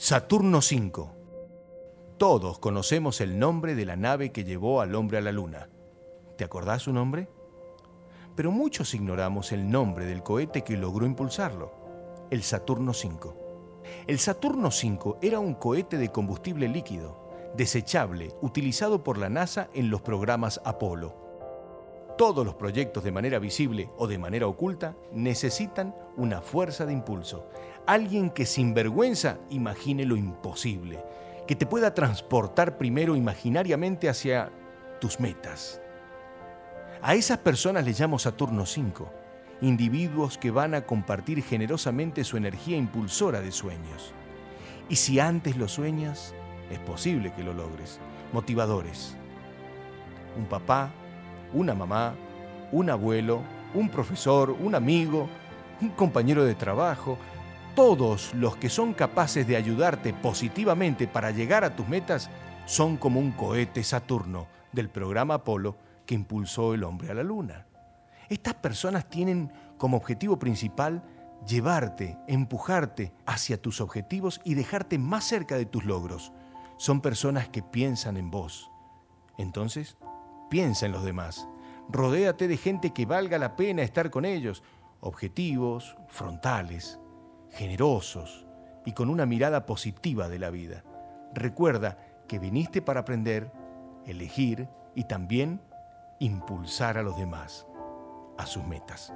Saturno V. Todos conocemos el nombre de la nave que llevó al hombre a la Luna. ¿Te acordás su nombre? Pero muchos ignoramos el nombre del cohete que logró impulsarlo, el Saturno V. El Saturno V era un cohete de combustible líquido, desechable, utilizado por la NASA en los programas Apolo. Todos los proyectos de manera visible o de manera oculta necesitan una fuerza de impulso, alguien que sin vergüenza imagine lo imposible, que te pueda transportar primero imaginariamente hacia tus metas. A esas personas les llamo Saturno 5, individuos que van a compartir generosamente su energía impulsora de sueños. Y si antes lo sueñas, es posible que lo logres. Motivadores. Un papá, una mamá, un abuelo, un profesor, un amigo, un compañero de trabajo, todos los que son capaces de ayudarte positivamente para llegar a tus metas son como un cohete Saturno del programa Apolo que impulsó el hombre a la luna. Estas personas tienen como objetivo principal llevarte, empujarte hacia tus objetivos y dejarte más cerca de tus logros. Son personas que piensan en vos. Entonces, piensa en los demás. Rodéate de gente que valga la pena estar con ellos. Objetivos, frontales, generosos y con una mirada positiva de la vida. Recuerda que viniste para aprender, elegir y también impulsar a los demás a sus metas.